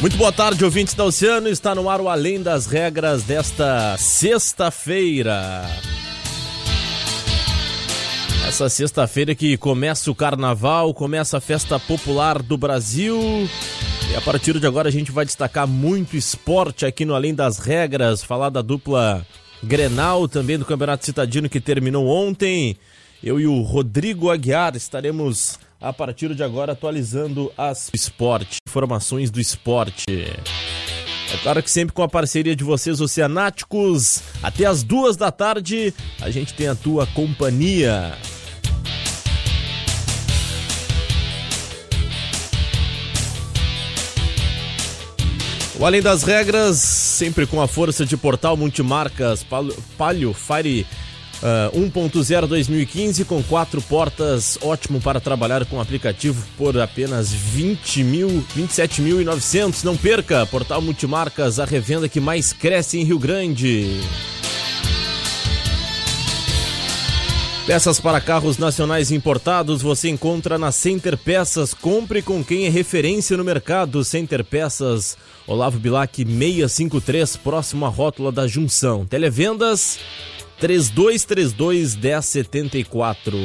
Muito boa tarde, ouvintes da Oceano. Está no ar o Além das Regras desta sexta-feira. Essa sexta-feira que começa o carnaval, começa a festa popular do Brasil. E a partir de agora a gente vai destacar muito esporte aqui no Além das Regras, falar da dupla Grenal, também do Campeonato Citadino que terminou ontem. Eu e o Rodrigo Aguiar estaremos a partir de agora atualizando as esporte, informações do esporte. É claro que sempre com a parceria de vocês, oceanáticos, até as duas da tarde, a gente tem a tua companhia. O Além das Regras, sempre com a força de portal multimarcas Palio Fire Uh, 1.0 2015 com quatro portas, ótimo para trabalhar com aplicativo por apenas 20 mil, 27.900. Não perca, portal Multimarcas, a revenda que mais cresce em Rio Grande. Peças para carros nacionais importados você encontra na Center Peças. Compre com quem é referência no mercado. Center Peças, Olavo Bilac 653, próximo à rótula da Junção. Televendas 3232 1074.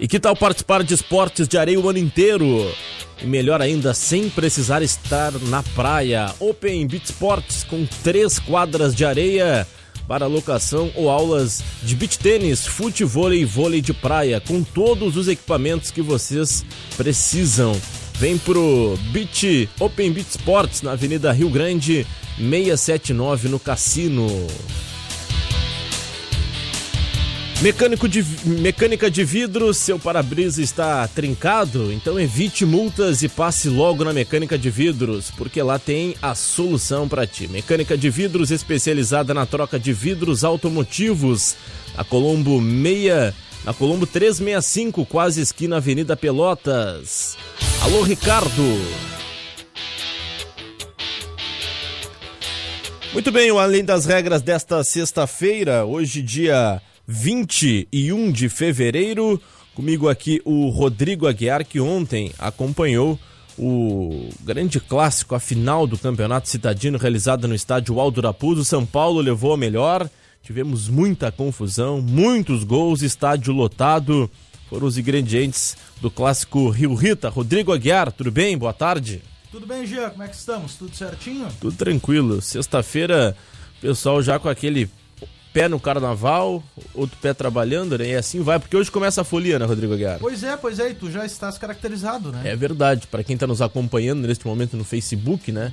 E que tal participar de esportes de areia o ano inteiro? E melhor ainda, sem precisar estar na praia. Open Beach Sports com três quadras de areia para locação ou aulas de beach tênis, futebol e vôlei de praia, com todos os equipamentos que vocês precisam. Vem pro Beach Open Beach Sports na Avenida Rio Grande 679 no Cassino. Mecânico de, mecânica de vidro, seu para-brisa está trincado? Então evite multas e passe logo na Mecânica de Vidros, porque lá tem a solução para ti. Mecânica de Vidros especializada na troca de vidros automotivos. A Colombo 6, na Colombo 365, quase esquina Avenida Pelotas. Alô Ricardo. Muito bem, além das regras desta sexta-feira, hoje dia 21 de fevereiro. Comigo aqui o Rodrigo Aguiar, que ontem acompanhou o grande clássico, a final do Campeonato Citadino realizado no estádio Aldo Raposo. São Paulo levou a melhor. Tivemos muita confusão, muitos gols, estádio lotado. Foram os ingredientes do clássico Rio Rita. Rodrigo Aguiar, tudo bem? Boa tarde. Tudo bem, Gia? Como é que estamos? Tudo certinho? Tudo tranquilo. Sexta-feira, pessoal já com aquele pé no carnaval, outro pé trabalhando, né? E assim vai, porque hoje começa a folia, né, Rodrigo Aguiar? Pois é, pois é, e tu já estás caracterizado, né? É verdade, para quem tá nos acompanhando neste momento no Facebook, né?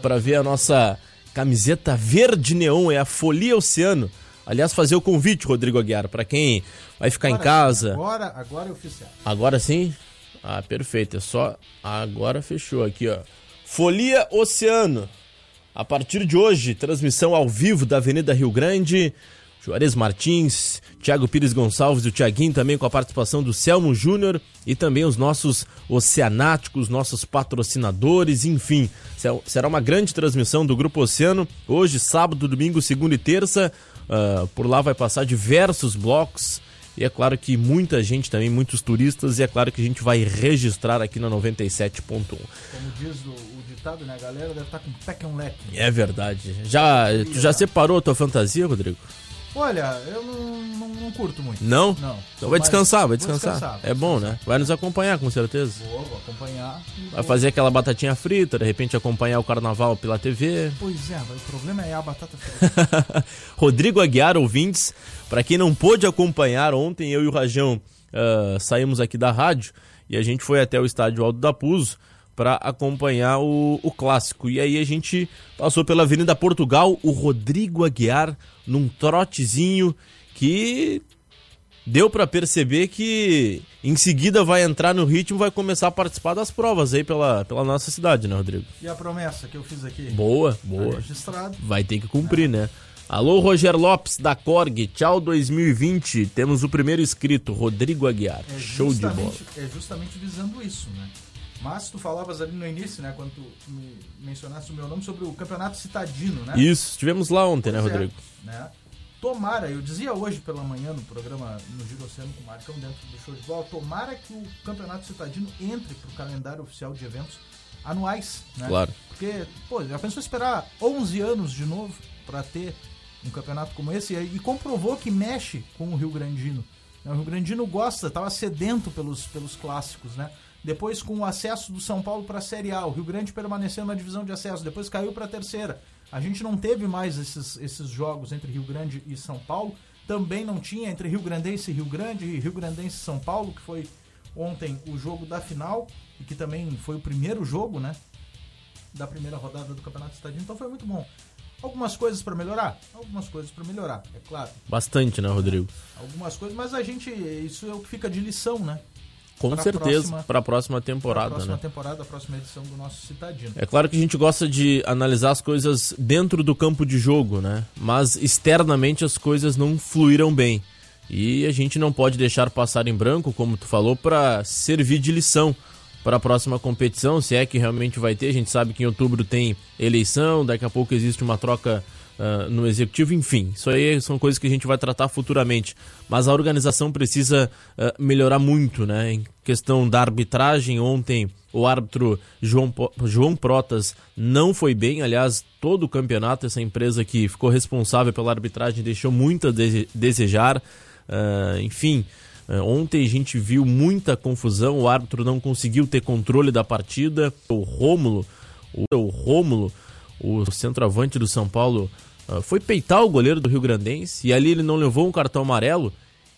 Para ver a nossa camiseta verde neon, é a Folia Oceano. Aliás, fazer o convite, Rodrigo Aguiar, para quem vai ficar agora em casa. Agora, agora é oficial. Agora sim? Ah, perfeito. É só. Agora fechou aqui, ó. Folia Oceano. A partir de hoje, transmissão ao vivo da Avenida Rio Grande. Juarez Martins, Thiago Pires Gonçalves e o Thiaguinho também com a participação do Selmo Júnior e também os nossos oceanáticos, nossos patrocinadores, enfim. Será uma grande transmissão do Grupo Oceano, hoje, sábado, domingo, segunda e terça. Uh, por lá vai passar diversos blocos e é claro que muita gente também, muitos turistas, e é claro que a gente vai registrar aqui na 97.1. Como diz o, ditado, né? A galera deve estar com pé que um leque. É verdade. Já, tu já separou a tua fantasia, Rodrigo? Olha, eu não, não, não curto muito. Não? Não. Então vai descansar, vai descansar. descansar, É bom, né? Vai nos acompanhar, com certeza. Vou, vou acompanhar. Vai vou- fazer aquela batatinha frita, de repente acompanhar o carnaval pela TV. Pois é, mas o problema é a batata frita. Rodrigo Aguiar, ouvintes, para quem não pôde acompanhar, ontem eu e o Rajão ah, saímos aqui da rádio e a gente foi até o estádio Alto da Puso para acompanhar o, o clássico. E aí a gente passou pela Avenida Portugal, o Rodrigo Aguiar num trotezinho que deu para perceber que em seguida vai entrar no ritmo, vai começar a participar das provas aí pela, pela nossa cidade, né, Rodrigo? e a promessa que eu fiz aqui? Boa, Tá boa. registrado. Vai ter que cumprir, né? Alô, Roger Lopes, da Corg. Tchau 2020. Temos o primeiro inscrito, Rodrigo Aguiar. É Show de bola. É justamente visando isso, né? Mas tu falavas ali no início, né? Quando tu me mencionaste o meu nome sobre o campeonato citadino, né? Isso, estivemos lá ontem, né, Pois é, Rodrigo? né? Tomara, eu dizia hoje pela manhã no programa no Giro Oceano com o Marcão dentro do show de bola, tomara que o campeonato citadino entre pro calendário oficial de eventos anuais, né? Claro. Porque, pô, já pensou esperar 11 anos de novo pra ter um campeonato como esse e, e comprovou que mexe com o Rio Grandino. né? O Rio Grandino gosta, tava sedento pelos, pelos clássicos, né? Depois com o acesso do São Paulo para a Série A, o Rio Grande permaneceu na divisão de acesso, depois caiu para a terceira. A gente não teve mais esses, esses jogos entre Rio Grande e São Paulo. Também não tinha entre Rio Grandense e Rio Grande e Rio Grandense e São Paulo, que foi ontem o jogo da final e que também foi o primeiro jogo, né? da primeira rodada do Campeonato Estadino, então foi muito bom. Algumas coisas para melhorar? Algumas coisas para melhorar, é claro. Bastante, né, Rodrigo? Algumas coisas, mas a gente, isso é o que fica de lição, né? Com Pra certeza, para a próxima temporada, próxima né? temporada, a próxima edição do nosso Citadino. É claro que a gente gosta de analisar as coisas dentro do campo de jogo, né? Mas externamente as coisas não fluíram bem. E a gente não pode deixar passar em branco, como tu falou, para servir de lição para a próxima competição, se é que realmente vai ter. A gente sabe que em outubro tem eleição, daqui a pouco existe uma troca ah, no executivo, enfim. Isso aí são coisas que a gente vai tratar futuramente. Mas a organização precisa ah, melhorar muito, né? Em questão da arbitragem, ontem o árbitro João, João Protas não foi bem. Aliás, todo o campeonato, essa empresa que ficou responsável pela arbitragem deixou muito a dese- desejar. Ah, enfim, ontem a gente viu muita confusão. O árbitro não conseguiu ter controle da partida. O Rômulo, o, o Rômulo, o centroavante do São Paulo, foi peitar o goleiro do Rio Grandense e ali ele não levou um cartão amarelo.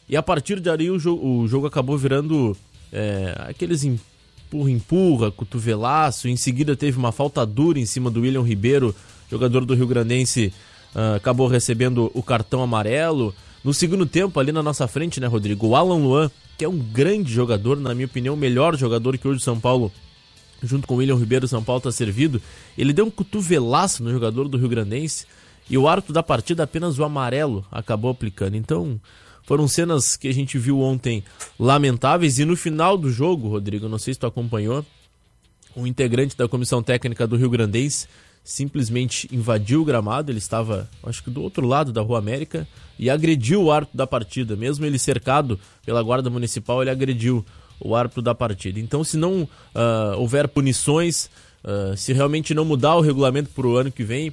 E a partir de ali o, jo- o jogo acabou virando é, aqueles empurra, empurra, cotovelaço. Em seguida teve uma falta dura em cima do William Ribeiro, jogador do Rio Grandense, ah, acabou recebendo o cartão amarelo. No segundo tempo, ali na nossa frente, né, Rodrigo? O Alan Luan, que é um grande jogador, na minha opinião, o melhor jogador que hoje o São Paulo junto com o William Ribeiro, São Paulo está servido. Ele deu um cotovelaço no jogador do Rio Grandense e o árbitro da partida apenas o amarelo acabou aplicando. Então, foram cenas que a gente viu ontem lamentáveis e no final do jogo, Rodrigo, não sei se tu acompanhou, um integrante da comissão técnica do Rio Grandense simplesmente invadiu o gramado, ele estava, acho que do outro lado da Rua América, e agrediu o árbitro da partida. Mesmo ele cercado pela guarda municipal, ele agrediu o árbitro da partida. Então, se não ah, houver punições, ah, se realmente não mudar o regulamento para o ano que vem,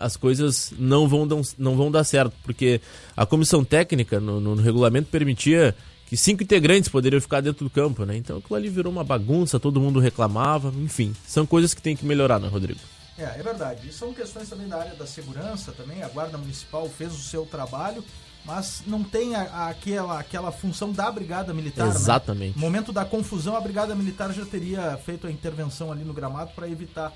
as coisas não vão, dar- não vão dar certo, porque a comissão técnica no, no regulamento permitia que cinco integrantes poderiam ficar dentro do campo, né? Então aquilo ali virou uma bagunça, todo mundo reclamava, enfim, são coisas que tem que melhorar, né, Rodrigo? É, é verdade. E são questões também da área da segurança também. A Guarda Municipal fez o seu trabalho, mas não tem a- a- aquela, aquela função da Brigada Militar. né? Exatamente. No momento da confusão, a Brigada Militar já teria feito a intervenção ali no gramado para evitar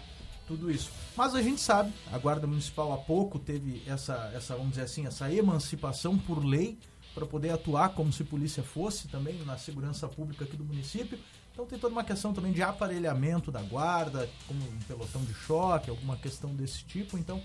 tudo isso. Mas a gente sabe, a Guarda Municipal há pouco teve essa, essa vamos dizer assim, essa emancipação por lei para poder atuar como se polícia fosse também na segurança pública aqui do município. Então tem toda uma questão também de aparelhamento da guarda, como um pelotão de choque, alguma questão desse tipo. Então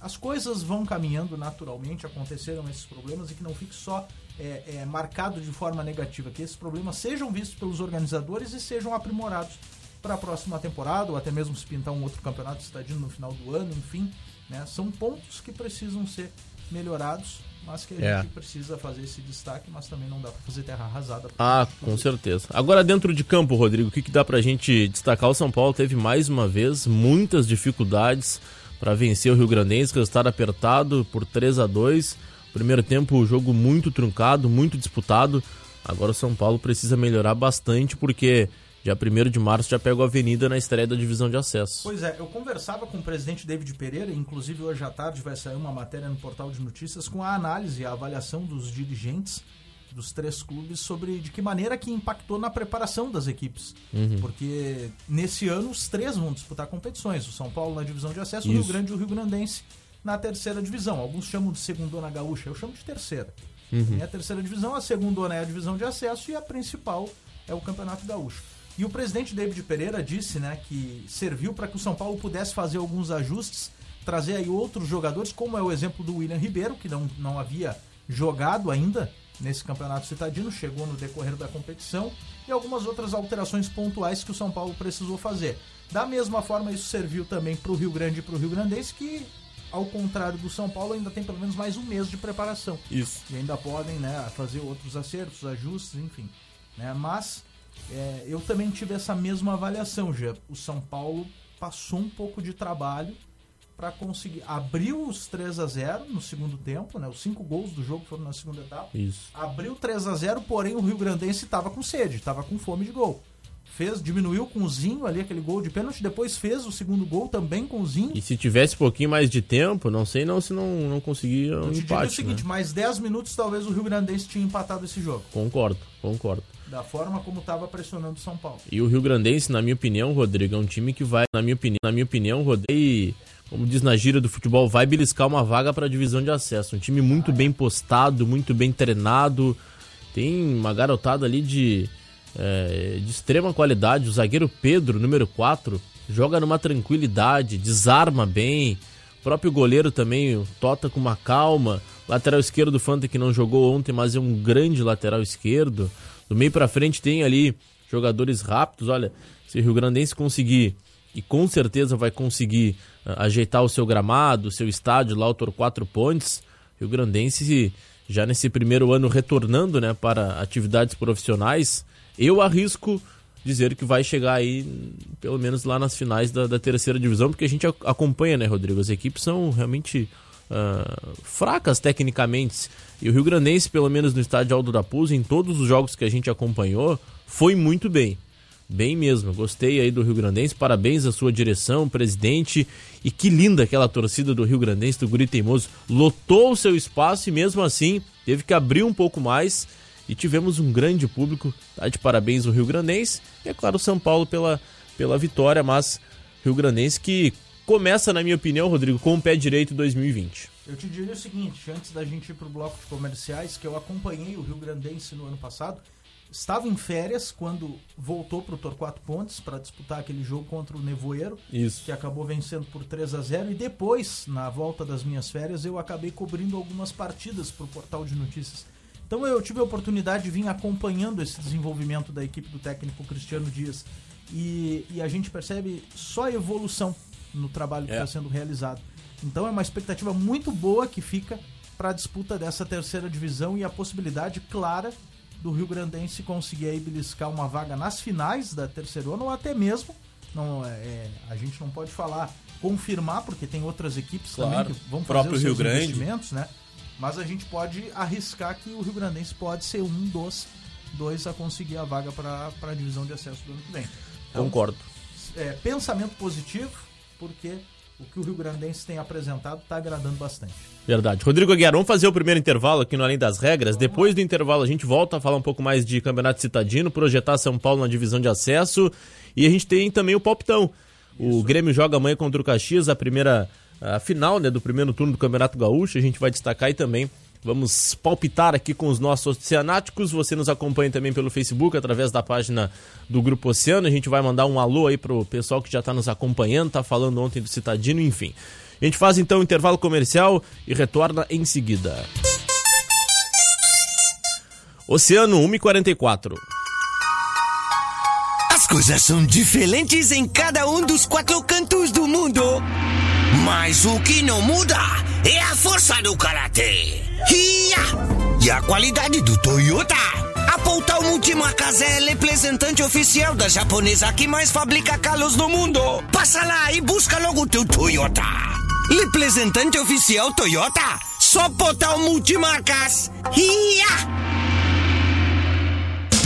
as coisas vão caminhando naturalmente, aconteceram esses problemas e que não fique só é, é, marcado de forma negativa, que esses problemas sejam vistos pelos organizadores e sejam aprimorados para a próxima temporada, ou até mesmo se pintar um outro campeonato estadino no final do ano, enfim. Né? São pontos que precisam ser melhorados, mas que a É. gente precisa fazer esse destaque, mas também não dá para fazer terra arrasada. Ah, com certeza. Agora dentro de campo, Rodrigo, o que, que dá pra gente destacar? O São Paulo teve mais uma vez muitas dificuldades para vencer o Rio Grandense, resultado apertado por 3 a 2 Primeiro tempo, jogo muito truncado, muito disputado. Agora o São Paulo precisa melhorar bastante porque dia 1 de março já pega a Avenida na estreia da divisão de acesso. Pois é, eu conversava com o presidente David Pereira, inclusive hoje à tarde vai sair uma matéria no portal de notícias com a análise, a avaliação dos dirigentes dos três clubes sobre de que maneira que impactou na preparação das equipes. Uhum. Porque nesse ano os três vão disputar competições. O São Paulo na divisão de acesso, Isso. o Rio Grande e o Rio Grandense na terceira divisão. Alguns chamam de segundona gaúcha, eu chamo de terceira. Uhum. É a terceira divisão, a segundona é a divisão de acesso e a principal é o Campeonato Gaúcho. E o presidente David Pereira disse né, que serviu para que o São Paulo pudesse fazer alguns ajustes, trazer aí outros jogadores, como é o exemplo do William Ribeiro, que não, não havia jogado ainda nesse campeonato citadino, chegou no decorrer da competição, e algumas outras alterações pontuais que o São Paulo precisou fazer. Da mesma forma, isso serviu também para o Rio Grande e para o Rio Grandense, que ao contrário do São Paulo, ainda tem pelo menos mais um mês de preparação. Isso. E ainda podem né, fazer outros acertos, ajustes, enfim. Né? Mas é, eu também tive essa mesma avaliação, já. O São Paulo passou um pouco de trabalho para conseguir. Abriu os 3 a 0 no segundo tempo, né? Os cinco gols do jogo foram na segunda etapa. Isso. Abriu 3 a 0 porém o Rio Grandense estava com sede, estava com fome de gol fez, diminuiu com o Zinho ali, aquele gol de pênalti, depois fez o segundo gol também com o Zinho. E se tivesse um pouquinho mais de tempo, não sei não se não, não conseguia um Eu te empate, digo o seguinte, né? mais 10 minutos talvez o Rio Grandense tinha empatado esse jogo. Concordo, concordo. Da forma como estava pressionando o São Paulo. E o Rio Grandense, na minha opinião, Rodrigo, é um time que vai, na minha opinião, na minha opinião, Rodrigo, como diz na gira do futebol, vai beliscar uma vaga para a divisão de acesso. Um time muito ah, bem postado, muito bem treinado. Tem uma garotada ali de é, de extrema qualidade. O zagueiro Pedro, número 4, joga numa tranquilidade, desarma bem. O próprio goleiro também, Tota com uma calma. Lateral esquerdo do Fanta que não jogou ontem, mas é um grande lateral esquerdo. Do meio para frente tem ali jogadores rápidos. Olha, se o Rio Grandense conseguir, e com certeza vai conseguir uh, ajeitar o seu gramado, o seu estádio lá, o Torquato Pontes, Rio Grandense já nesse primeiro ano retornando né, para atividades profissionais, eu arrisco dizer que vai chegar aí, pelo menos lá nas finais da, da terceira divisão, porque a gente acompanha, né, Rodrigo? As equipes são realmente uh, fracas tecnicamente. E o Rio Grandense, pelo menos no estádio Aldo da Puz, em todos os jogos que a gente acompanhou, foi muito bem. Bem mesmo, gostei aí do Rio Grandense, parabéns à sua direção, presidente, e que linda aquela torcida do Rio Grandense, do Guri Teimoso, lotou o seu espaço e mesmo assim teve que abrir um pouco mais. E tivemos um grande público. Tá de parabéns o Rio Grandense. E, é claro, o São Paulo pela, pela vitória, mas Rio Grandense que começa, na minha opinião, Rodrigo, com o pé direito 2020. Eu te diria o seguinte, antes da gente ir para o bloco de comerciais, que eu acompanhei o Rio Grandense no ano passado, estava em férias quando voltou para o Torquato Pontes para disputar aquele jogo contra o Nevoeiro, Isso. que acabou vencendo por 3 a 0 e depois, na volta das minhas férias, eu acabei cobrindo algumas partidas para o portal de notícias então eu tive a oportunidade de vir acompanhando esse desenvolvimento da equipe do técnico Cristiano Dias. E, e a gente percebe só evolução no trabalho que está é. sendo realizado. Então é uma expectativa muito boa que fica para a disputa dessa terceira divisão e a possibilidade clara do Rio Grandense conseguir aí beliscar uma vaga nas finais da terceira ou até mesmo não é, é, a gente não pode falar confirmar porque tem outras equipes claro, também que vão fazer os seus Rio investimentos, né? Mas a gente pode arriscar que o Rio Grandense pode ser um dos dois a conseguir a vaga para a divisão de acesso do ano que vem. Então, Concordo. É, pensamento positivo, porque o que o Rio Grandense tem apresentado está agradando bastante. Verdade. Rodrigo Aguiar, vamos fazer o primeiro intervalo aqui no Além das Regras. Vamos Depois do intervalo a gente volta a falar um pouco mais de Campeonato Citadino, projetar São Paulo na divisão de acesso e a gente tem também o palpitão. O Isso. Grêmio joga amanhã contra o Caxias, a primeira a final né, do primeiro turno do Campeonato Gaúcho. A gente vai destacar e também vamos palpitar aqui com os nossos oceanáticos. Você nos acompanha também pelo Facebook, através da página do Grupo Oceano. A gente vai mandar um alô aí pro pessoal que já está nos acompanhando, tá falando ontem do Citadino, enfim. A gente faz então o intervalo comercial e retorna em seguida. Oceano 144. As coisas são diferentes em cada um dos quatro cantos do mundo. Mas o que não muda é a força do karatê. E a qualidade do Toyota. A Poutal Multimarcas é representante oficial da japonesa que mais fabrica carros no mundo. Passa lá e busca logo teu Toyota. Representante oficial Toyota só o multimarcas. Ia!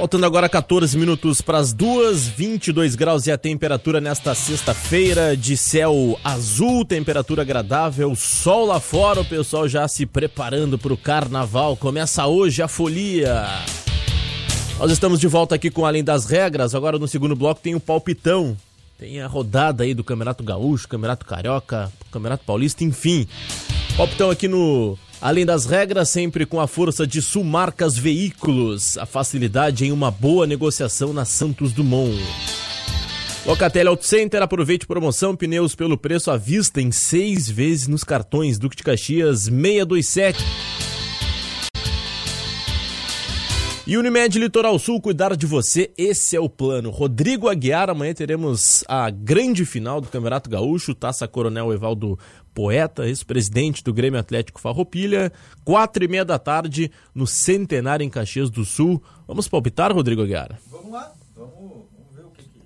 Faltando agora 14 minutos para as duas, 22 graus e a temperatura nesta sexta-feira de céu azul, temperatura agradável, sol lá fora, o pessoal já se preparando para o carnaval. Começa hoje a folia. Nós estamos de volta aqui com Além das Regras. Agora no segundo bloco tem o palpitão. Tem a rodada aí do Campeonato Gaúcho, Campeonato Carioca, Campeonato Paulista, enfim. Palpitão aqui no Além das regras, sempre com a força de Sumarcas Veículos, a facilidade em uma boa negociação na Santos Dumont. Locatelli Auto Center, aproveite promoção, pneus pelo preço à vista em seis vezes nos cartões Duque de Caxias 627. E Unimed Litoral Sul, cuidar de você, esse é o plano. Rodrigo Aguiar, amanhã teremos a grande final do Campeonato Gaúcho, Taça Coronel Evaldo Poeta, ex-presidente do Grêmio Atlético Farroupilha, quatro e meia da tarde, no Centenário em Caxias do Sul. Vamos palpitar, Rodrigo Aguiar? Vamos lá, vamos, vamos ver o que, que,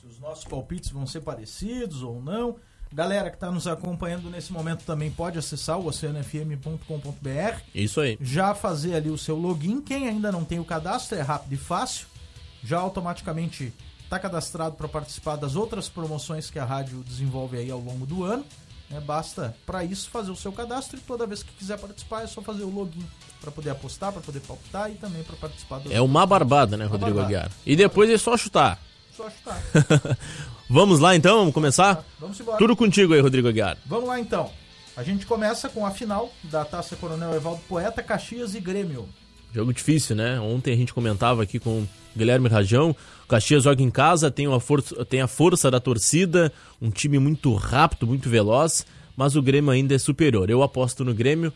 se os nossos palpites vão ser parecidos ou não. Galera que está nos acompanhando nesse momento também pode acessar o oceanofm.com.br. Isso aí. Já fazer ali o seu login. Quem ainda não tem o cadastro é rápido e fácil. Já automaticamente está cadastrado para participar das outras promoções que a rádio desenvolve aí ao longo do ano. É, basta para isso fazer o seu cadastro e toda vez que quiser participar é só fazer o login para poder apostar, para poder palpitar e também para participar do. É uma barbada, né, Rodrigo barbada. Aguiar? E depois é só chutar. Só chutar. Vamos lá então, vamos começar? Vamos embora. Tudo contigo aí, Rodrigo Aguiar. Vamos lá então. A gente começa com a final da Taça Coronel Evaldo Poeta, Caxias e Grêmio. Jogo difícil, né? Ontem a gente comentava aqui com o Guilherme Rajão. O Caxias joga em casa, tem, uma força, tem a força da torcida, um time muito rápido, muito veloz, mas o Grêmio ainda é superior. Eu aposto no Grêmio.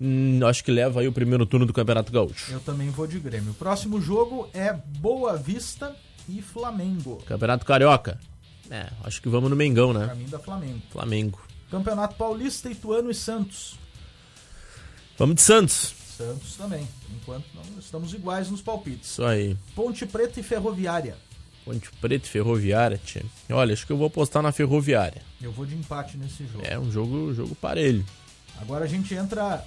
Hum, acho que leva aí o primeiro turno do Campeonato Gaúcho. Eu também vou de Grêmio. O próximo jogo é Boa Vista e Flamengo. Campeonato Carioca. É, acho que vamos no Mengão, né? Mim da Flamengo. Flamengo. Campeonato Paulista, Ituano e Santos. Vamos de Santos. Santos também. Enquanto não estamos iguais nos palpites. Isso aí. Ponte Preta e Ferroviária. Ponte Preta e Ferroviária, tia. Olha, acho que eu vou apostar na Ferroviária. Eu vou de empate nesse jogo. É um jogo, jogo parelho. Agora a gente entra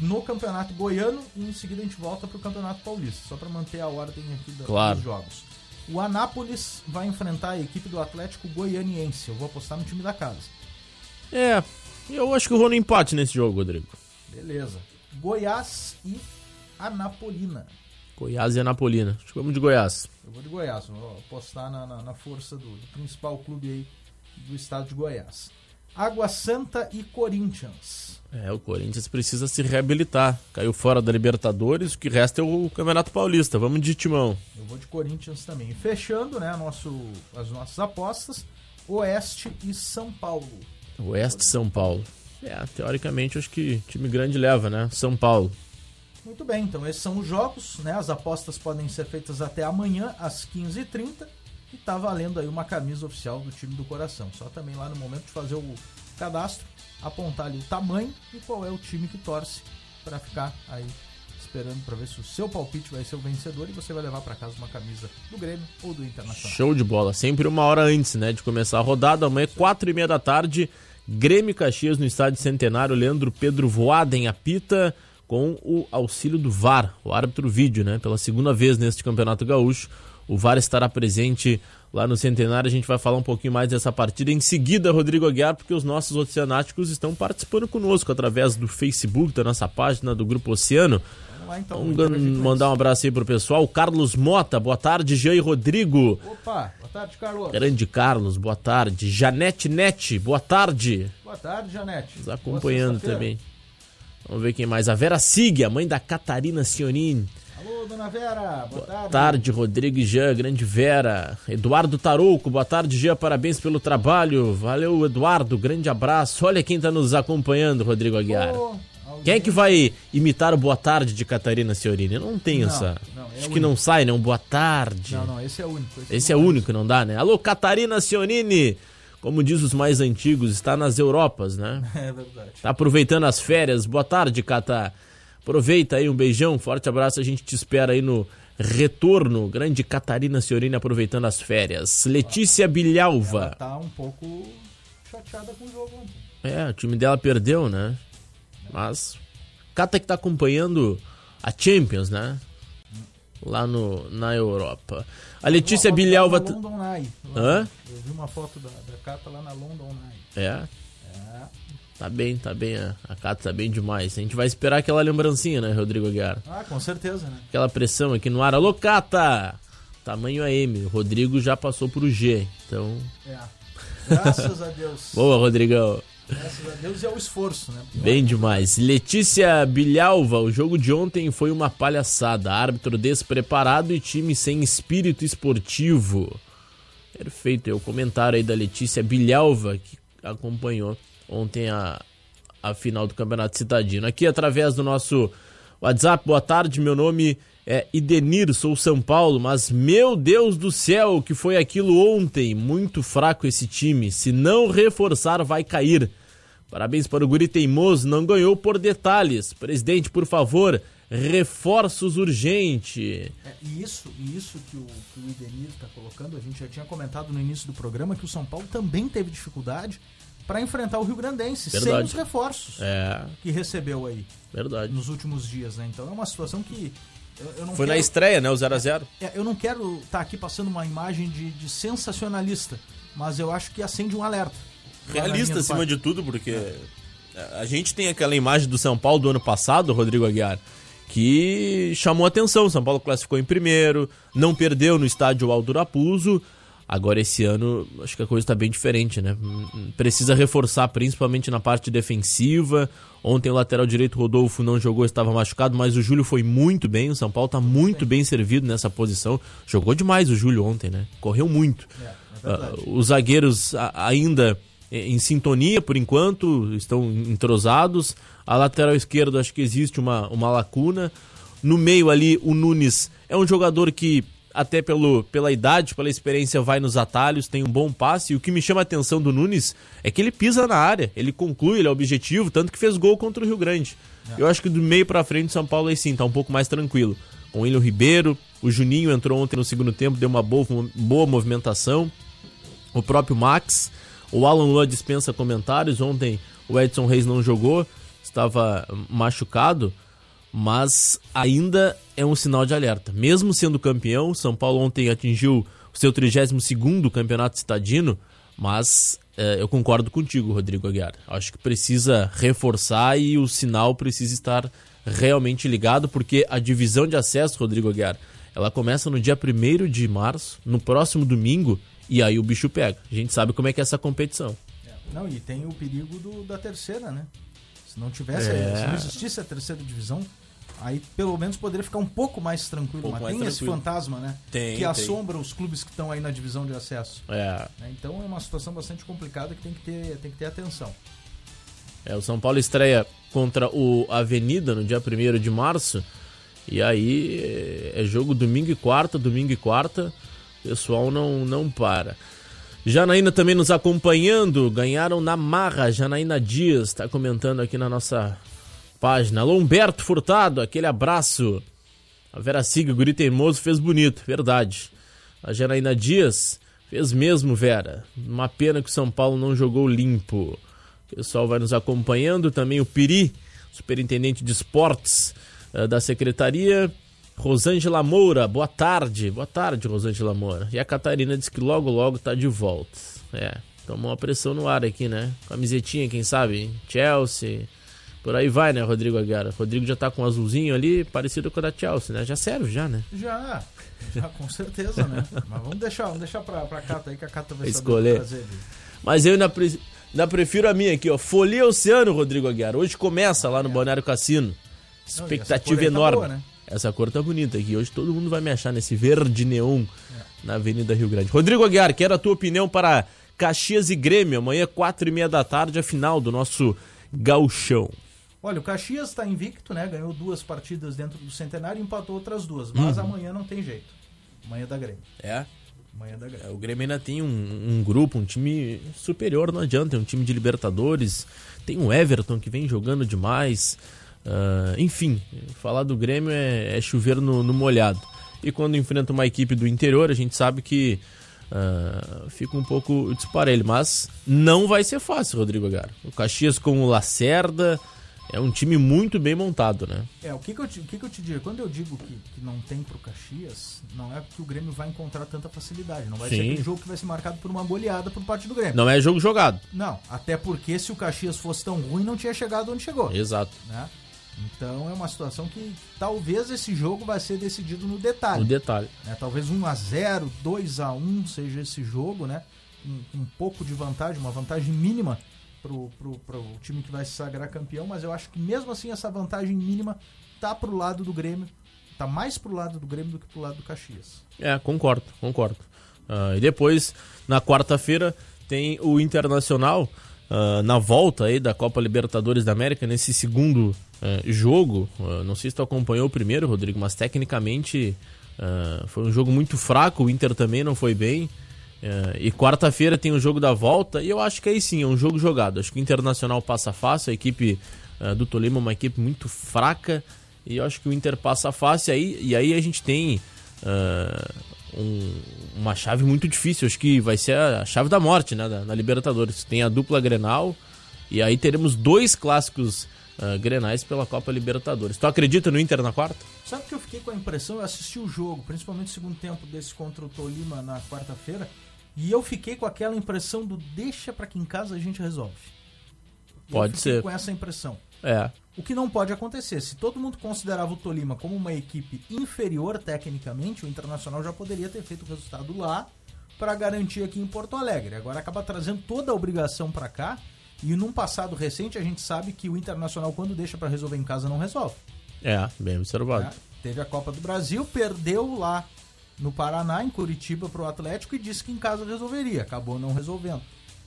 no Campeonato Goiano e em seguida a gente volta pro Campeonato Paulista, só para manter a ordem aqui da, claro. dos jogos. O Anápolis vai enfrentar a equipe do Atlético Goianiense. Eu vou apostar no time da casa. É, eu acho que eu vou no empate nesse jogo, Rodrigo. Beleza. Goiás e Anapolina. Goiás e Anapolina. Acho que vamos de Goiás. Eu vou de Goiás. Vou apostar na, na, na força do, do, principal clube aí do estado de Goiás. Água Santa e Corinthians. É, o Corinthians precisa se reabilitar. Caiu fora da Libertadores, o que resta é o Campeonato Paulista. Vamos de timão. Eu vou de Corinthians também. Fechando né, nosso, as nossas apostas, Oeste e São Paulo. Oeste e São Paulo. É, teoricamente acho que time grande leva, né? São Paulo. Muito bem, então esses são os jogos, né? As apostas podem ser feitas até amanhã às 15h30 E tá valendo aí uma camisa oficial do time do coração. Só também lá no momento de fazer o cadastro, apontar ali o tamanho e qual é o time que torce para ficar aí esperando para ver se o seu palpite vai ser o vencedor e você vai levar para casa uma camisa do Grêmio ou do Internacional. Show de bola. Sempre uma hora antes, né, de começar a rodada. Amanhã, quatro e meia da tarde, Grêmio Caxias no estádio Centenário. Leandro Pedro Voaden apita com o auxílio do VAR, o árbitro vídeo, né? Pela segunda vez neste Campeonato Gaúcho. O VAR estará presente lá no Centenário. A gente vai falar um pouquinho mais dessa partida em seguida, Rodrigo Aguiar, porque os nossos oceanáticos estão participando conosco através do Facebook, da nossa página do Grupo Oceano. Vamos lá então. Vamos mandar um abraço aí pro pessoal. Carlos Mota, boa tarde. Jean e Rodrigo. Opa, boa tarde, Carlos. Grande Carlos, boa tarde. Janete Nete, boa tarde. Boa tarde, Janete. Nos acompanhando Boa sexta-feira. também. Vamos ver quem mais. A Vera Sig, a mãe da Catarina Cionini. Alô, dona Vera. Boa tarde. Boa tarde, Rodrigo e Jean, grande Vera. Eduardo Tarouco, boa tarde, Jean, parabéns pelo trabalho. Valeu, Eduardo, grande abraço. Olha quem tá nos acompanhando, Rodrigo Aguiar. Alguém- Quem é que vai imitar o boa tarde de Catarina? Eu não tenho Não, essa. não, é Acho o que único. não sai, né? Um boa tarde. Não, não, esse é o único. Esse é não o vai. único, não dá, né? Alô, Catarina Cionini. Como diz os mais antigos, está nas Europas, né? É verdade. Tá aproveitando as férias. Boa tarde, Cata. Aproveita aí, um beijão, forte abraço. A gente te espera aí no retorno. Grande Catarina Cionini aproveitando as férias. Letícia Ela Bilhalva. tá um pouco chateada com o jogo. É, o time dela perdeu, né? Mas. Cata que tá acompanhando a Champions, né? Lá no, na Europa. A Letícia Bilhalva. London Eye. Hã? Eu vi uma foto da, da Cata lá na London Eye. É, É. tá bem, tá bem. A a Cata tá bem demais. A gente vai esperar aquela lembrancinha, né, Rodrigo Aguiar? Ah, com certeza, né? Aquela pressão aqui no ar. Alô, Cata! Tamanho AM. O Rodrigo já passou pro G. Então, É. Graças a Deus. boa, Rodrigão. Deus e ao esforço, né? Bem demais. Letícia Bilhalva, o jogo de ontem foi uma palhaçada. Árbitro despreparado e time sem espírito esportivo. Perfeito, é o comentário aí da Letícia Bilhalva, que acompanhou ontem a, a final do Campeonato Citadino. Aqui através do nosso WhatsApp, boa tarde, meu nome é Idenir, sou São Paulo, mas meu Deus do céu, o que foi aquilo ontem? Muito fraco esse time, se não reforçar vai cair. Parabéns para o Guri Teimoso, não ganhou por detalhes. Presidente, por favor, reforços urgente. É, e isso, e isso que o, que o Idenir está colocando, a gente já tinha comentado no início do programa que o São Paulo também teve dificuldade para enfrentar o Rio Grandense, sem Verdade. os reforços É, que recebeu aí verdade. nos últimos dias, né? Então é uma situação que eu, eu não Foi na quero, estreia, né? O 0x0. é, eu não quero estar aqui passando uma imagem de, de sensacionalista, mas eu acho que acende um alerta. Realista acima de tudo, porque a gente tem aquela imagem do São Paulo do ano passado, Rodrigo Aguiar, que chamou atenção. O São Paulo classificou em primeiro, não perdeu no estádio Aldo Raposo. Agora esse ano, acho que a coisa está bem diferente, né? Precisa reforçar principalmente na parte defensiva. Ontem o lateral direito Rodolfo não jogou, estava machucado, mas o Júlio foi muito bem. O São Paulo está muito bem servido nessa posição. Jogou demais o Júlio ontem, né? Correu muito. É, é. Ah, os zagueiros ainda em em sintonia por enquanto, estão entrosados. A lateral esquerda acho que existe uma, uma lacuna. No meio ali, o Nunes é um jogador que, até pelo, pela idade, pela experiência, vai nos atalhos, tem um bom passe. E o que me chama a atenção do Nunes é que ele pisa na área, ele conclui, ele é objetivo, tanto que fez gol contra o Rio Grande. Eu acho que do meio pra frente, o São Paulo aí sim, tá um pouco mais tranquilo. Com o William Ribeiro, o Juninho entrou ontem no segundo tempo, deu uma boa, boa movimentação o próprio Max. O Alan Lua dispensa comentários. Ontem o Edson Reis não jogou, estava machucado, mas ainda é um sinal de alerta. Mesmo sendo campeão, São Paulo ontem atingiu o seu 32º campeonato citadino, mas eh, eu concordo contigo, Rodrigo Aguiar. Acho que precisa reforçar e o sinal precisa estar realmente ligado, porque a divisão de acesso, Rodrigo Aguiar, ela começa no dia 1 de março, no próximo domingo, e aí o bicho pega. A gente sabe como é que é essa competição. É. Não, e tem o perigo do, da terceira, né? Se não tivesse, É. se não existisse a terceira divisão, aí pelo menos poderia ficar um pouco mais tranquilo. Um pouco mas mais tem esse tranquilo. fantasma, né? Tem, que tem. assombra os clubes que estão aí na divisão de acesso. É, né? Então é uma situação bastante complicada que tem que ter, tem que ter atenção. é, o São Paulo estreia contra o Avenida no dia 1 de março. E aí é- é jogo domingo e quarta, domingo e quarta. Pessoal não, não para. Janaína também nos acompanhando, ganharam na marra. Janaína Dias está comentando aqui na nossa página. Alô, Humberto Furtado, aquele abraço. A Vera Sig, o guri teimoso, fez bonito, verdade. A Janaína Dias fez mesmo, Vera. Uma pena que o São Paulo não jogou limpo. O pessoal vai nos acompanhando. Também o Piri, superintendente de esportes uh, da secretaria. Rosângela Moura, boa tarde. Boa tarde, Rosângela Moura. E a Catarina diz que logo, logo tá de volta. É, tomou uma pressão no ar aqui, né? Camisetinha, quem sabe? Chelsea. Por aí vai, né, Rodrigo Aguiar? Rodrigo já tá com um azulzinho ali, parecido com o da Chelsea, né? Já serve, já, né? Já, já, com certeza, né? Mas vamos deixar, vamos deixar pra, pra Cata aí, que a Cata vai Escolher. Mas eu ainda, pre... ainda prefiro a minha aqui, ó. Folia Oceano, Rodrigo Aguiar. Hoje começa lá no Balneário Cassino. Expectativa Não, enorme. Tá boa, né? Essa cor tá bonita aqui. Hoje todo mundo vai me achar nesse verde neon é. na Avenida Rio Grande. Rodrigo Aguiar, quero a tua opinião para Caxias e Grêmio. Amanhã, quatro e meia da tarde, a final do nosso gauchão. Olha, o Caxias está invicto, né? Ganhou duas partidas dentro do Centenário e empatou outras duas. Mas uhum. amanhã não tem jeito. Amanhã é da Grêmio. É? Amanhã é da Grêmio. É, o Grêmio ainda tem um, um, grupo, um time superior, não adianta. Tem um time de Libertadores. Tem o Everton que vem jogando demais. Uh, enfim, falar do Grêmio é, é chover no, no, molhado. E quando enfrenta uma equipe do interior, a gente sabe que uh, fica um pouco disparelho. Mas não vai ser fácil, Rodrigo Agar. O Caxias com o Lacerda é um time muito bem montado, né? É, o que, que, eu, te, o que, que eu te digo? Quando eu digo que, que não tem pro Caxias, não é porque o Grêmio vai encontrar tanta facilidade. Não vai Sim. ser aquele jogo que vai ser marcado por uma goleada por parte do Grêmio. Não é jogo jogado. Não, até porque se o Caxias fosse tão ruim, não tinha chegado onde chegou. Exato. Né? Então é uma situação que talvez esse jogo vai ser decidido no detalhe. No detalhe. Né? Talvez 1 a 0 2 a 1 seja esse jogo, né? Um, um pouco de vantagem, uma vantagem mínima pro, pro, pro time que vai se sagrar campeão, mas eu acho que mesmo assim essa vantagem mínima tá pro lado do Grêmio. Tá mais pro lado do Grêmio do que pro lado do Caxias. É, concordo, concordo. Uh, e depois, na quarta-feira, tem o Internacional uh, na volta aí da Copa Libertadores da América, nesse segundo uh, jogo. Uh, não sei se tu acompanhou o primeiro, Rodrigo, mas tecnicamente foi um jogo muito fraco. O Inter também não foi bem. e quarta-feira tem o jogo da volta. E eu acho que aí sim é um jogo jogado. Acho que o Internacional passa fácil. A equipe do Tolima é uma equipe muito fraca. E eu acho que o Inter passa fácil. Aí, e aí a gente tem um, uma chave muito difícil. Acho que vai ser a chave da morte, né? Na, Libertadores. Tem a dupla Grenal e aí teremos dois clássicos uh, Grenais pela Copa Libertadores. Tu acredita no Inter na quarta? Sabe que eu fiquei com a impressão, eu assisti o jogo, principalmente o segundo tempo desse contra o Tolima na quarta-feira, e eu fiquei com aquela impressão do deixa para que em casa a gente resolve. Pode ser. com essa impressão. É. O que não pode acontecer. Se todo mundo considerava o Tolima como uma equipe inferior tecnicamente, o Internacional já poderia ter feito o resultado lá para garantir aqui em Porto Alegre. Agora acaba trazendo toda a obrigação para cá. E num passado recente a gente sabe que o Internacional quando deixa para resolver em casa não resolve. É, bem observado. É, teve a Copa do Brasil, perdeu lá no Paraná, em Curitiba, para o Atlético e disse que em casa resolveria. Acabou não resolvendo.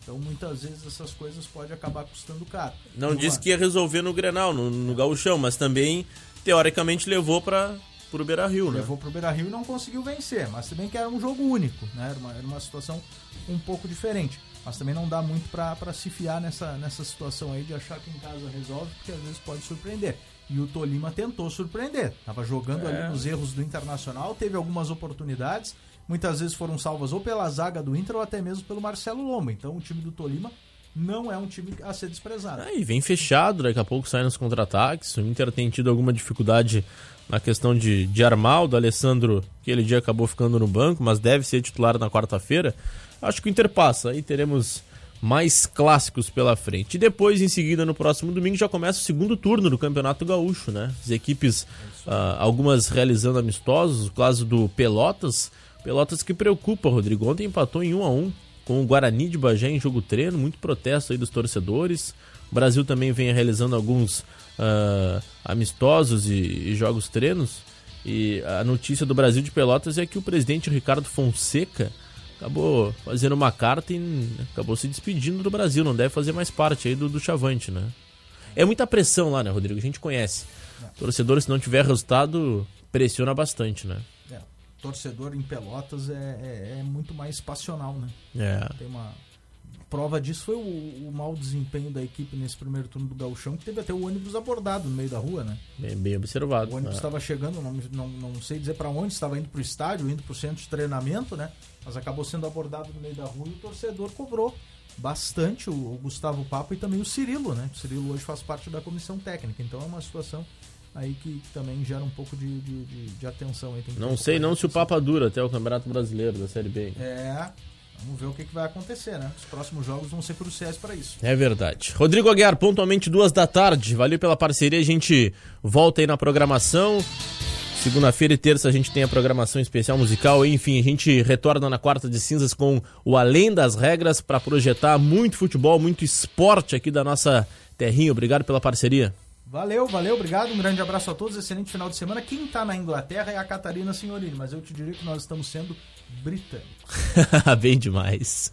Então muitas vezes essas coisas podem acabar custando caro. Não disse que ia resolver no Grenal, no, no Gauchão, mas também teoricamente levou para o Beira Rio, né? Levou para o Beira Rio e não conseguiu vencer, mas também que era um jogo único, né? Era uma, era uma situação um pouco diferente. Mas também não dá muito para se fiar nessa, nessa situação aí de achar que em casa resolve, porque às vezes pode surpreender. E o Tolima tentou surpreender. Tava jogando é. ali nos erros do Internacional, teve algumas oportunidades, muitas vezes foram salvas ou pela zaga do Inter ou até mesmo pelo Marcelo Lomba. Então o time do Tolima não é um time a ser desprezado. É, e vem fechado, daqui a pouco sai nos contra-ataques. O Inter tem tido alguma dificuldade na questão de, de armar. O do Alessandro, aquele dia acabou ficando no banco, mas deve ser titular na quarta-feira. Acho que o Inter passa. Aí teremos mais clássicos pela frente. E depois, em seguida, no próximo domingo, já começa o segundo turno do Campeonato Gaúcho, né? As equipes, uh, algumas realizando amistosos, o caso do Pelotas Pelotas que preocupa, Rodrigo. Ontem empatou em 1 a 1 com o Guarani de Bagé em jogo treino, muito protesto aí dos torcedores. O Brasil também vem realizando alguns uh, amistosos e, e, jogos treinos. E a notícia do Brasil de Pelotas é que o presidente Ricardo Fonseca acabou fazendo uma carta e acabou se despedindo do Brasil. Não deve fazer mais parte aí do, do Chavante, né? É muita pressão lá, né, Rodrigo? A gente conhece. O torcedor, se não tiver resultado, pressiona bastante, né? Torcedor em Pelotas é, é, é muito mais passional, né? É. Tem uma prova disso foi o, o mau desempenho da equipe nesse primeiro turno do Gauchão, que teve até o ônibus abordado no meio da rua, né? Bem, bem observado. O ônibus É. estava chegando, não, não, não sei dizer para onde, estava indo para o estádio, indo para o centro de treinamento, né? Mas acabou sendo abordado no meio da rua e o torcedor cobrou bastante o, o Gustavo Papo e também o Cirilo, né? O Cirilo hoje faz parte da comissão técnica, então é uma situação aí que também gera um pouco de, de, de- de atenção. Aí. Não sei não se o. Papa dura até o Campeonato Brasileiro da Série B. É, vamos ver o que, que vai acontecer, né? Os próximos jogos vão ser cruciais para isso. É verdade. Rodrigo Aguiar, pontualmente duas da tarde. Valeu pela parceria. A gente volta aí na programação. Segunda-feira e terça a gente tem a programação especial musical. Enfim, a gente retorna na quarta de cinzas com o Além das Regras para projetar muito futebol, muito esporte aqui da nossa terrinha. Obrigado pela parceria. Valeu, valeu, obrigado. Um grande abraço a todos. Excelente final de semana. Quem tá na Inglaterra é a Catarina Signorini, mas eu te diria que nós estamos sendo britânicos. Bem demais.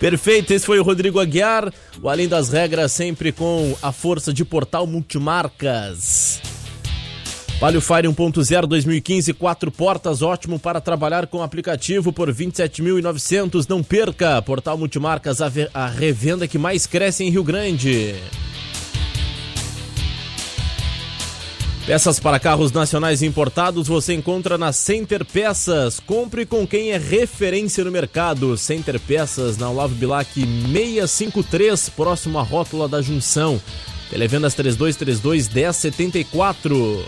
Perfeito, esse foi o Rodrigo Aguiar. O Além das Regras, sempre com a força de Portal Multimarcas. Palio Fire 1.0 2015, quatro portas, ótimo para trabalhar com o aplicativo por 27.900. Não perca! Portal Multimarcas, a, a revenda que mais cresce em Rio Grande. Peças para carros nacionais importados você encontra na Center Peças. Compre com quem é referência no mercado. Center Peças, na Olavo Bilac 653, próximo à rótula da Junção. Televendas 3232 1074.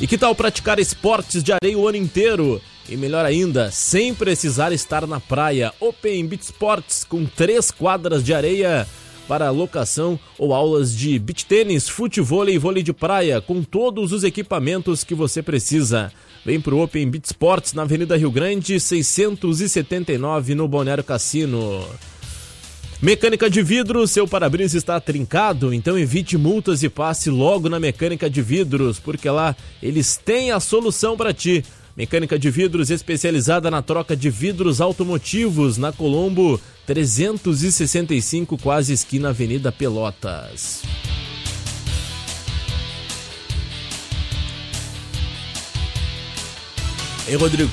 E que tal praticar esportes de areia o ano inteiro? E melhor ainda, sem precisar estar na praia. Open Beach Sports com três quadras de areia para locação ou aulas de beach tênis, futevôlei e vôlei de praia, com todos os equipamentos que você precisa. Vem pro Open Beach Sports na Avenida Rio Grande, 679, no Balneário Cassino. Mecânica de vidros, seu para-brisa está trincado, então evite multas e passe logo na Mecânica de Vidros, porque lá eles têm a solução para ti. Mecânica de vidros especializada na troca de vidros automotivos na Colombo 365, quase esquina Avenida Pelotas. Ei, Rodrigo.